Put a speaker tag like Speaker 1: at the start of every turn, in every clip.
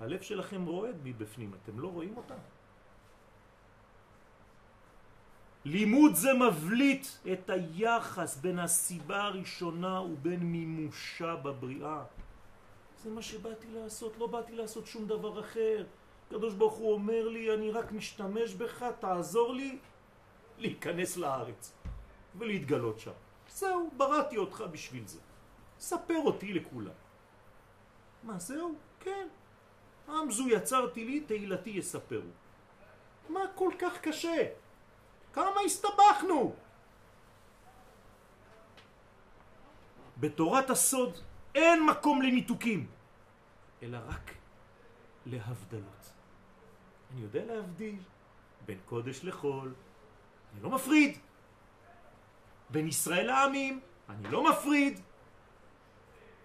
Speaker 1: הלב שלכם רועד מבפנים, אתם לא רואים אותה? לימוד זה מבליט את היחס בין הסיבה הראשונה ובין מימושה בבריאה. זה מה שבאתי לעשות, לא באתי לעשות שום דבר אחר. הקדוש ברוך הוא אומר לי, אני רק משתמש בך, תעזור לי להיכנס לארץ ולהתגלות שם. זהו, בראתי אותך בשביל זה. ספר אותי לכולם. מה, זהו? כן. עם זו יצרתי לי, תהילתי יספרו. מה כל כך קשה? כמה הסתבכנו? בתורת הסוד אין מקום לניתוקים, אלא רק להבדלות. אני יודע להבדיל בין קודש לחול, אני לא מפריד. בין ישראל לעמים, אני לא מפריד.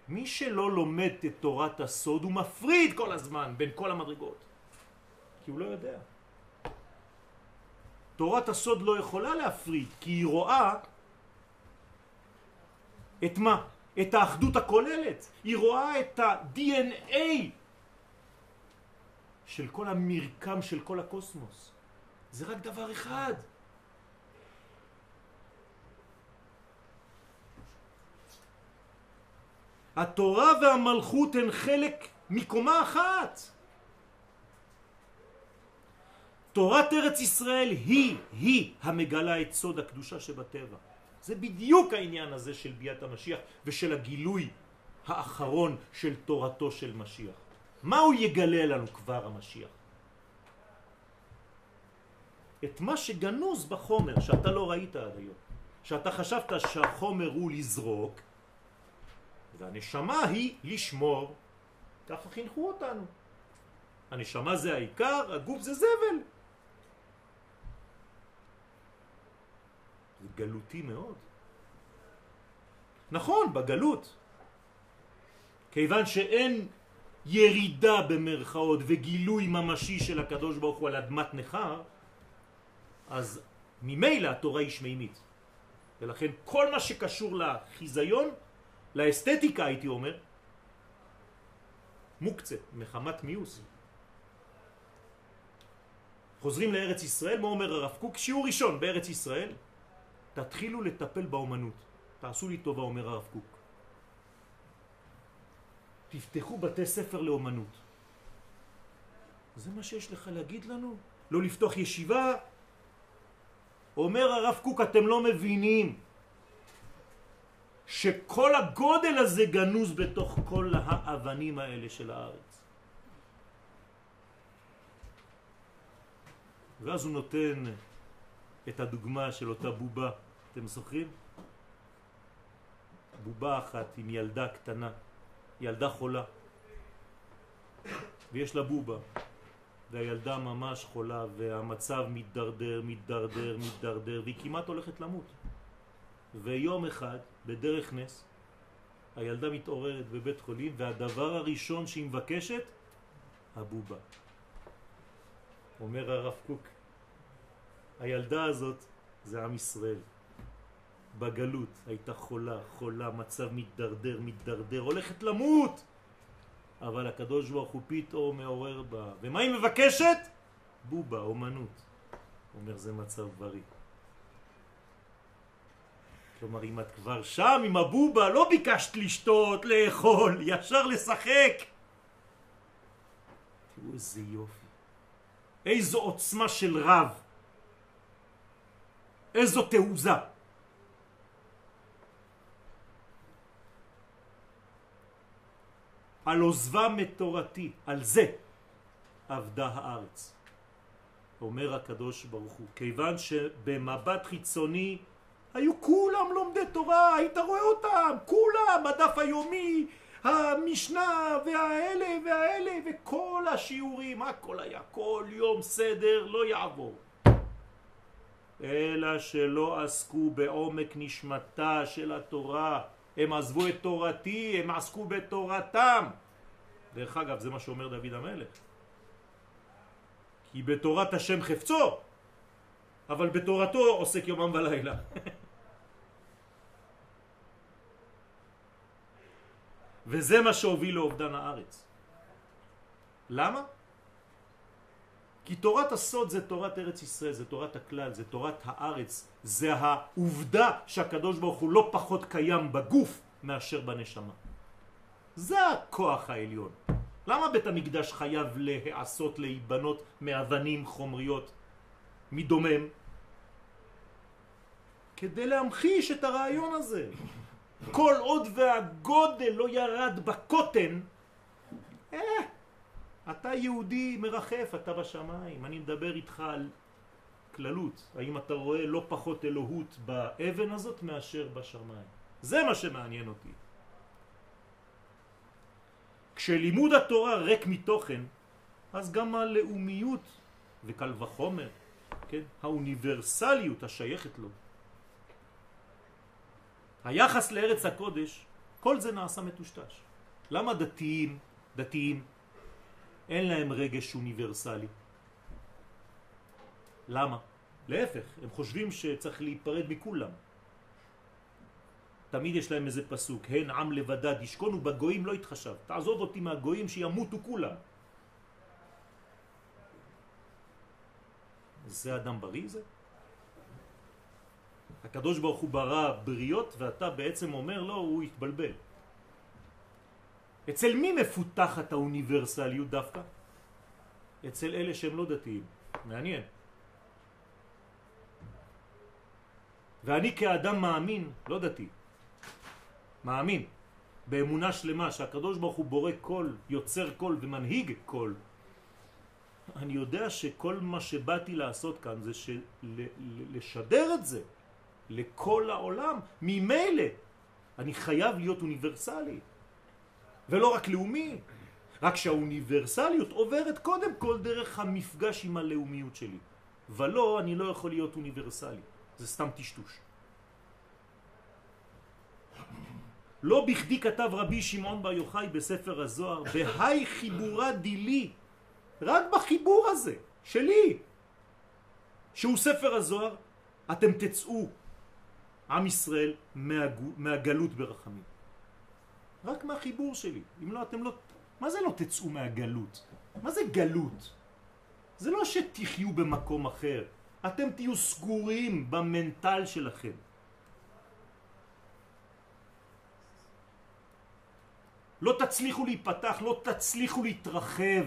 Speaker 1: מי שלא לומד את תורת הסוד הוא מפריד כל הזמן בין כל המדרגות. כי הוא לא יודע. תורת הסוד לא יכולה להפריד, כי היא רואה את מה? את האחדות הכוללת. היא רואה את ה-DNA של כל המרקם של כל הקוסמוס. זה רק דבר אחד. התורה והמלכות הן חלק מקומה אחת. תורת ארץ ישראל היא, היא המגלה את סוד הקדושה שבטבע. זה בדיוק העניין הזה של ביאת המשיח ושל הגילוי האחרון של תורתו של משיח. מה הוא יגלה לנו כבר המשיח? את מה שגנוז בחומר שאתה לא ראית עד היום. שאתה חשבת שהחומר הוא לזרוק והנשמה היא לשמור. ככה חינכו אותנו. הנשמה זה העיקר, הגוף זה זבל. זה גלותי מאוד. נכון, בגלות. כיוון שאין ירידה במרכאות וגילוי ממשי של הקדוש ברוך הוא על אדמת נחר, אז ממילא התורה היא שמימית. ולכן כל מה שקשור לחיזיון, לאסתטיקה הייתי אומר, מוקצה, מחמת מיוס. חוזרים לארץ ישראל, מה אומר הרב קוק? שיעור ראשון בארץ ישראל, תתחילו לטפל באומנות. תעשו לי טובה, אומר הרב קוק. תפתחו בתי ספר לאומנות. זה מה שיש לך להגיד לנו? לא לפתוח ישיבה? אומר הרב קוק, אתם לא מבינים שכל הגודל הזה גנוז בתוך כל האבנים האלה של הארץ. ואז הוא נותן את הדוגמה של אותה בובה, אתם זוכרים? בובה אחת עם ילדה קטנה, ילדה חולה, ויש לה בובה, והילדה ממש חולה, והמצב מתדרדר, מתדרדר, מתדרדר, והיא כמעט הולכת למות. ויום אחד, בדרך נס, הילדה מתעוררת בבית חולים, והדבר הראשון שהיא מבקשת, הבובה. אומר הרב קוק, הילדה הזאת זה עם ישראל. בגלות הייתה חולה, חולה, מצב מתדרדר, מתדרדר, הולכת למות. אבל הקדוש ברוך הוא פתאום מעורר בה. ומה היא מבקשת? בובה, אומנות. אומר זה מצב בריא. כלומר, אם את כבר שם עם הבובה, לא ביקשת לשתות, לאכול, ישר לשחק. תראו איזה יופי. איזו עוצמה של רב. איזו תעוזה. על עוזבם את תורתי, על זה עבדה הארץ. אומר הקדוש ברוך הוא, כיוון שבמבט חיצוני היו כולם לומדי תורה, היית רואה אותם, כולם, הדף היומי, המשנה והאלה והאלה וכל השיעורים, הכל היה, כל יום סדר לא יעבור. אלא שלא עסקו בעומק נשמתה של התורה, הם עזבו את תורתי, הם עסקו בתורתם. דרך אגב, זה מה שאומר דוד המלך. כי בתורת השם חפצו, אבל בתורתו עוסק יומם ולילה. וזה מה שהוביל לאובדן הארץ. למה? כי תורת הסוד זה תורת ארץ ישראל, זה תורת הכלל, זה תורת הארץ, זה העובדה שהקדוש ברוך הוא לא פחות קיים בגוף מאשר בנשמה. זה הכוח העליון. למה בית המקדש חייב להיעשות להיבנות מאבנים חומריות, מדומם? כדי להמחיש את הרעיון הזה. כל עוד והגודל לא ירד בקוטן, אה, אתה יהודי מרחף, אתה בשמיים. אני מדבר איתך על כללות. האם אתה רואה לא פחות אלוהות באבן הזאת מאשר בשמיים? זה מה שמעניין אותי. כשלימוד התורה ריק מתוכן, אז גם הלאומיות, וקל וחומר, כן, האוניברסליות השייכת לו, היחס לארץ הקודש, כל זה נעשה מטושטש. למה דתיים, דתיים, אין להם רגש אוניברסלי? למה? להפך, הם חושבים שצריך להיפרד מכולם. תמיד יש להם איזה פסוק, הן עם לבדד ישכון ובגויים לא יתחשב. תעזוב אותי מהגויים שימותו כולם. זה אדם בריא זה? הקדוש ברוך הוא ברא בריות ואתה בעצם אומר לו, הוא יתבלבל. אצל מי מפותחת האוניברסליות דווקא? אצל אלה שהם לא דתיים. מעניין. ואני כאדם מאמין, לא דתי, מאמין באמונה שלמה שהקדוש ברוך הוא בורא כל, יוצר כל ומנהיג כל, אני יודע שכל מה שבאתי לעשות כאן זה של... לשדר את זה לכל העולם, ממילא אני חייב להיות אוניברסלי. ולא רק לאומי, רק שהאוניברסליות עוברת קודם כל דרך המפגש עם הלאומיות שלי. ולא, אני לא יכול להיות אוניברסלי, זה סתם טשטוש. לא בכדי כתב רבי שמעון בר יוחאי בספר הזוהר, בהי חיבורה דילי, רק בחיבור הזה, שלי, שהוא ספר הזוהר, אתם תצאו, עם ישראל, מהגלות ברחמים. רק מהחיבור שלי. אם לא, אתם לא... מה זה לא תצאו מהגלות? מה זה גלות? זה לא שתחיו במקום אחר. אתם תהיו סגורים במנטל שלכם. לא תצליחו להיפתח, לא תצליחו להתרחב.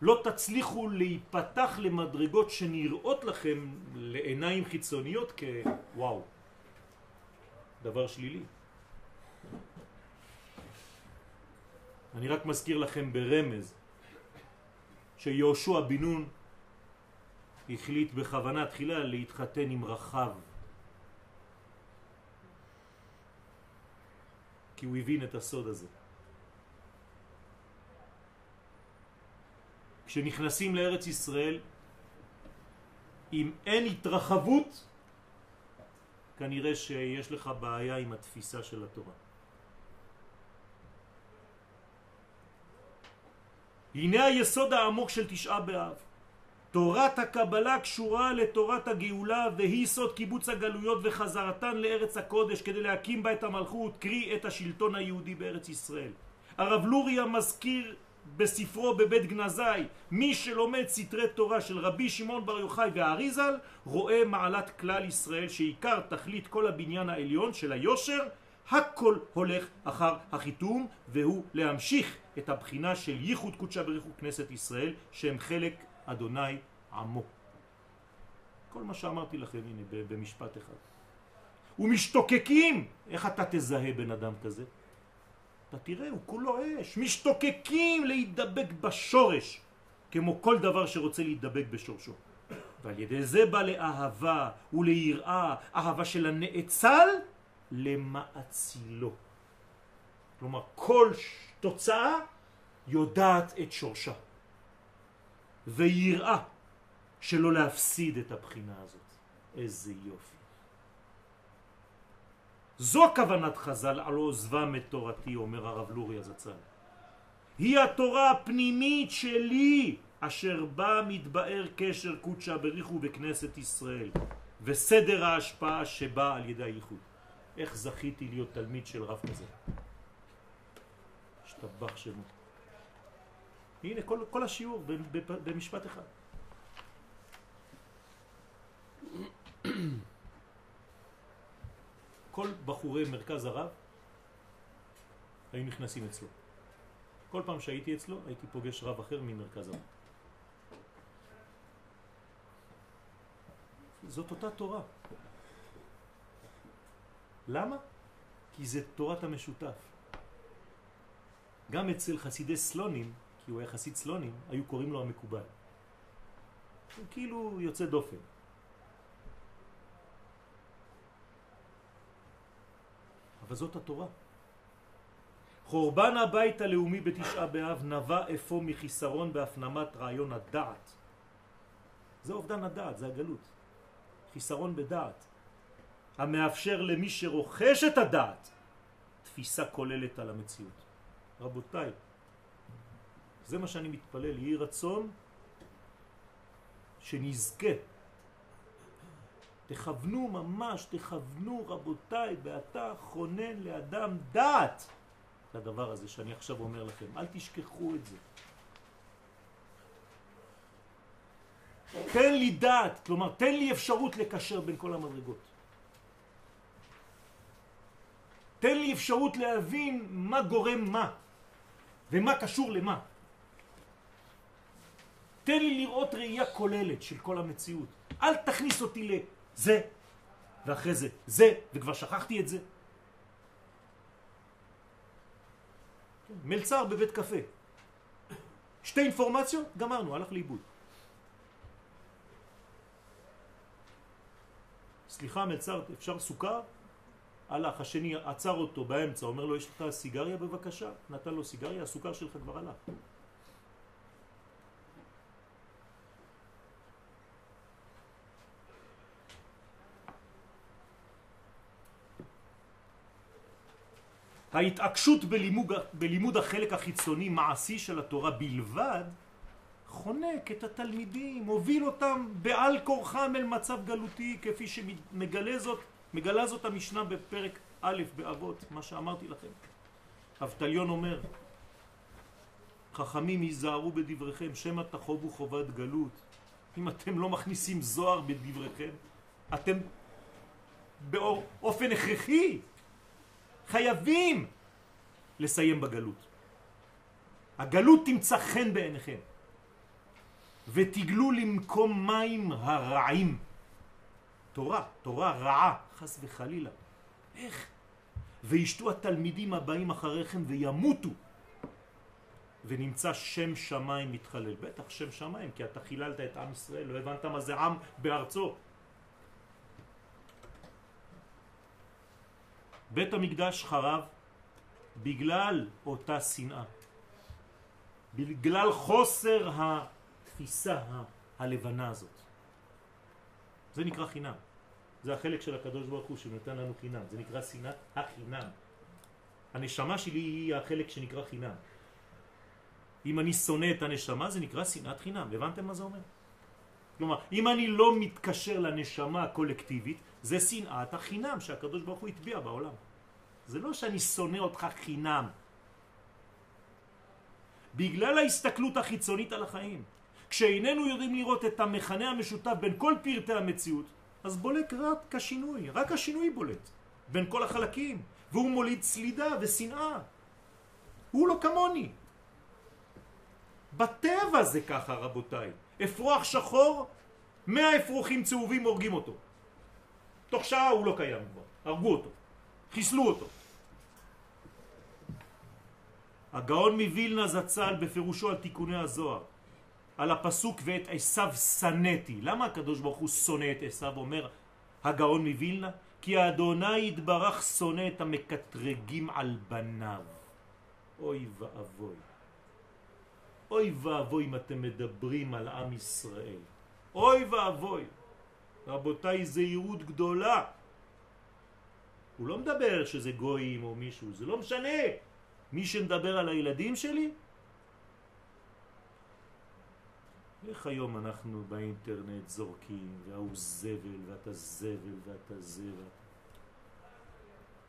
Speaker 1: לא תצליחו להיפתח למדרגות שנראות לכם לעיניים חיצוניות כוואו, דבר שלילי. אני רק מזכיר לכם ברמז שיהושע בן נון החליט בכוונה תחילה להתחתן עם רחב כי הוא הבין את הסוד הזה. כשנכנסים לארץ ישראל, אם אין התרחבות, כנראה שיש לך בעיה עם התפיסה של התורה. הנה היסוד העמוק של תשעה באב. תורת הקבלה קשורה לתורת הגאולה והיא סוד קיבוץ הגלויות וחזרתן לארץ הקודש כדי להקים בה את המלכות, קרי את השלטון היהודי בארץ ישראל. הרב לוריה מזכיר בספרו בבית גנזי מי שלומד סתרי תורה של רבי שמעון בר יוחאי והאריזל רואה מעלת כלל ישראל שעיקר תכלית כל הבניין העליון של היושר הכל הולך אחר החיתום והוא להמשיך את הבחינה של ייחוד קודשה בריחו כנסת ישראל שהם חלק אדוני עמו. כל מה שאמרתי לכם הנה במשפט אחד. ומשתוקקים, איך אתה תזהה בן אדם כזה? אתה תראה, הוא כולו אש, משתוקקים להידבק בשורש, כמו כל דבר שרוצה להידבק בשורשו. ועל ידי זה בא לאהבה וליראה, אהבה של הנאצל למעצילו. כלומר, כל תוצאה יודעת את שורשה. ויראה שלא להפסיד את הבחינה הזאת. איזה יופי. זו כוונת חז"ל על עוזבם את תורתי, אומר הרב לורי הזצ"ל. היא התורה הפנימית שלי, אשר בה מתבאר קשר קודשה בריחו בכנסת ישראל, וסדר ההשפעה שבא על ידי הייחוד. איך זכיתי להיות תלמיד של רב כזה? השתבח שמו. הנה כל, כל השיעור במשפט אחד. כל בחורי מרכז הרב היו נכנסים אצלו. כל פעם שהייתי אצלו הייתי פוגש רב אחר ממרכז הרב. זאת אותה תורה. למה? כי זה תורת המשותף. גם אצל חסידי סלונים, כי הוא היה חסיד סלונים, היו קוראים לו המקובל. הוא כאילו יוצא דופן. אבל זאת התורה. חורבן הבית הלאומי בתשעה באב נבע אפוא מחיסרון בהפנמת רעיון הדעת. זה אובדן הדעת, זה הגלות. חיסרון בדעת. המאפשר למי שרוכש את הדעת תפיסה כוללת על המציאות. רבותיי, זה מה שאני מתפלל, יהי רצון שנזכה. תכוונו ממש, תכוונו רבותיי, ואתה חונן לאדם דעת לדבר הזה שאני עכשיו אומר לכם. אל תשכחו את זה. תן לי דעת, כלומר תן לי אפשרות לקשר בין כל המדרגות. תן לי אפשרות להבין מה גורם מה ומה קשור למה. תן לי לראות ראייה כוללת של כל המציאות. אל תכניס אותי לזה ואחרי זה זה, וכבר שכחתי את זה. מלצר בבית קפה. שתי אינפורמציות, גמרנו, הלך לאיבוד. סליחה מלצר, אפשר סוכר? הלך, השני עצר אותו באמצע, אומר לו, יש לך סיגריה בבקשה? נתן לו סיגריה, הסוכר שלך כבר הלך. ההתעקשות בלימוד, בלימוד החלק החיצוני מעשי של התורה בלבד חונק את התלמידים, מוביל אותם בעל כורחם אל מצב גלותי כפי שמגלה זאת, מגלה זאת המשנה בפרק א' באבות, מה שאמרתי לכם. אבטליון אומר, חכמים היזהרו בדבריכם, שמא תחובו חובת גלות. אם אתם לא מכניסים זוהר בדבריכם, אתם באופן הכרחי חייבים לסיים בגלות. הגלות תמצא חן בעיניכם. ותגלו למקום מים הרעים. תורה, תורה רעה, חס וחלילה. איך? וישתו התלמידים הבאים אחריכם וימותו. ונמצא שם שמיים מתחלל. בטח שם שמיים, כי אתה חיללת את עם ישראל, לא הבנת מה זה עם בארצו. בית המקדש חרב בגלל אותה שנאה. בגלל חוסר התפיסה הלבנה הזאת. זה נקרא חינם. זה החלק של הקדוש ברוך הוא שנותן לנו חינם. זה נקרא שנאת החינם. הנשמה שלי היא החלק שנקרא חינם. אם אני שונא את הנשמה זה נקרא שנאת חינם. הבנתם מה זה אומר? כלומר, אם אני לא מתקשר לנשמה הקולקטיבית, זה שנאת החינם שהקדוש ברוך הוא הטביע בעולם. זה לא שאני שונא אותך חינם. בגלל ההסתכלות החיצונית על החיים. כשאיננו יודעים לראות את המכנה המשותף בין כל פרטי המציאות, אז בולק רק השינוי, רק השינוי בולט בין כל החלקים, והוא מוליד סלידה ושנאה. הוא לא כמוני. בטבע זה ככה רבותיי. אפרוח שחור, מאה אפרוחים צהובים הורגים אותו. תוך שעה הוא לא קיים כבר, הרגו אותו, חיסלו אותו. הגאון מווילנה זצ"ל בפירושו על תיקוני הזוהר, על הפסוק ואת עשיו שנאתי. למה הקדוש ברוך הוא שונא את עשיו, אומר הגאון מווילנה? כי האדוני יתברך שונא את המקטרגים על בניו. אוי ואבוי. אוי ואבוי אם אתם מדברים על עם ישראל. אוי ואבוי. רבותיי, זהירות גדולה. הוא לא מדבר שזה גויים או מישהו, זה לא משנה. מי שמדבר על הילדים שלי, איך היום אנחנו באינטרנט זורקים, והוא זבל, ואתה זבל, ואתה זבל.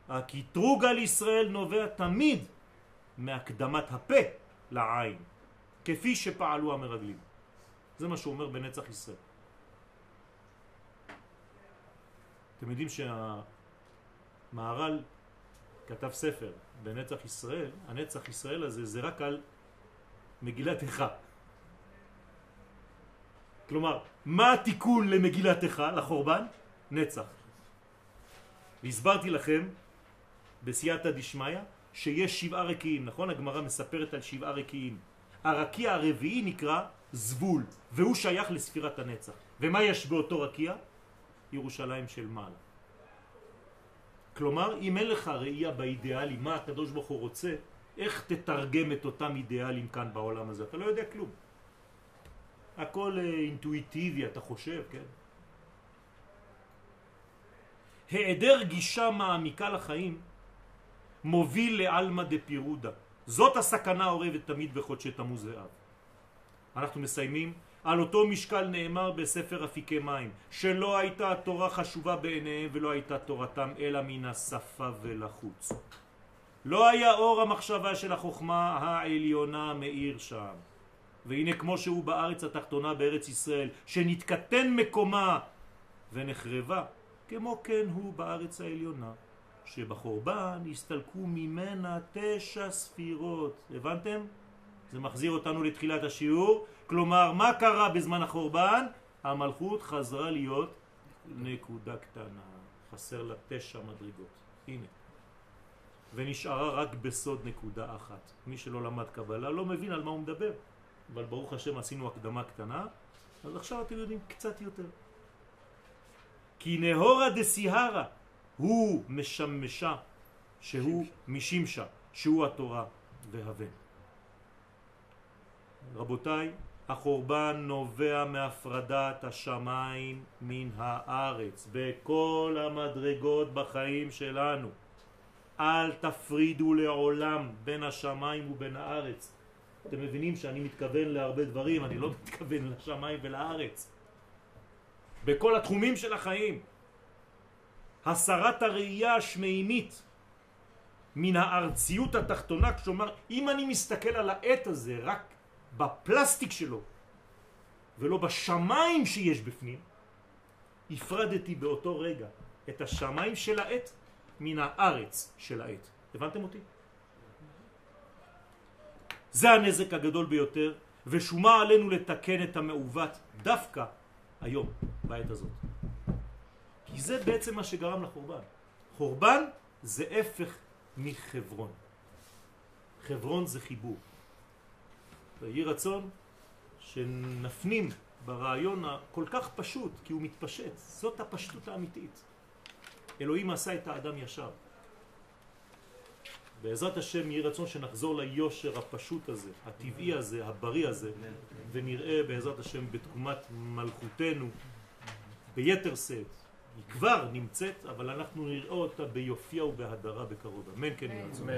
Speaker 1: הקטרוג על ישראל נובע תמיד מהקדמת הפה לעין. כפי שפעלו המרגלים. זה מה שהוא אומר בנצח ישראל. אתם יודעים שהמהר"ל כתב ספר בנצח ישראל, הנצח ישראל הזה זה רק על מגילת איכה. כלומר, מה התיקון למגילת איכה, לחורבן? נצח. והסברתי לכם בסייעתא דשמיא שיש שבעה רקיעים, נכון? הגמרא מספרת על שבעה רקיעים. הרקיע הרביעי נקרא זבול, והוא שייך לספירת הנצח. ומה יש באותו רקיע? ירושלים של מעלה. כלומר, אם אין לך ראייה באידיאלים, מה הקדוש ברוך הוא רוצה, איך תתרגם את אותם אידיאלים כאן בעולם הזה? אתה לא יודע כלום. הכל אה, אינטואיטיבי, אתה חושב, כן? היעדר גישה מעמיקה לחיים מוביל לעלמא דפירודה. זאת הסכנה האורבת תמיד בחודשי תמוז ואב. אנחנו מסיימים על אותו משקל נאמר בספר אפיקי מים שלא הייתה התורה חשובה בעיניהם ולא הייתה תורתם אלא מן השפה ולחוץ. לא היה אור המחשבה של החוכמה העליונה מאיר שם. והנה כמו שהוא בארץ התחתונה בארץ ישראל שנתקטן מקומה ונחרבה כמו כן הוא בארץ העליונה שבחורבן הסתלקו ממנה תשע ספירות. הבנתם? זה מחזיר אותנו לתחילת השיעור. כלומר, מה קרה בזמן החורבן? המלכות חזרה להיות נקודה קטנה. חסר לה תשע מדרגות. הנה. ונשארה רק בסוד נקודה אחת. מי שלא למד קבלה לא מבין על מה הוא מדבר. אבל ברוך השם עשינו הקדמה קטנה, אז עכשיו אתם יודעים קצת יותר. כי נהורה דסיהרה הוא משמשה, שהוא משמשה, שהוא התורה והבן. רבותיי, החורבן נובע מהפרדת השמיים מן הארץ בכל המדרגות בחיים שלנו. אל תפרידו לעולם בין השמיים ובין הארץ. אתם מבינים שאני מתכוון להרבה דברים, אני לא מתכוון לשמיים ולארץ. בכל התחומים של החיים. הסרת הראייה השמימית מן הארציות התחתונה, כלומר אם אני מסתכל על העת הזה רק בפלסטיק שלו ולא בשמיים שיש בפנים, הפרדתי באותו רגע את השמיים של העת מן הארץ של העת. הבנתם אותי? זה הנזק הגדול ביותר, ושומה עלינו לתקן את המעוות דווקא היום, בעת הזאת. כי זה בעצם מה שגרם לחורבן. חורבן זה הפך מחברון. חברון זה חיבור. ויהי רצון שנפנים ברעיון הכל כך פשוט, כי הוא מתפשט. זאת הפשטות האמיתית. אלוהים עשה את האדם ישר. בעזרת השם יהי רצון שנחזור ליושר הפשוט הזה, הטבעי הזה, הבריא הזה, ונראה בעזרת השם בתקומת מלכותנו ביתר שאת. היא כבר נמצאת, אבל אנחנו נראה אותה ביופייה ובהדרה בקרוב. אמן כן יהיה רצון.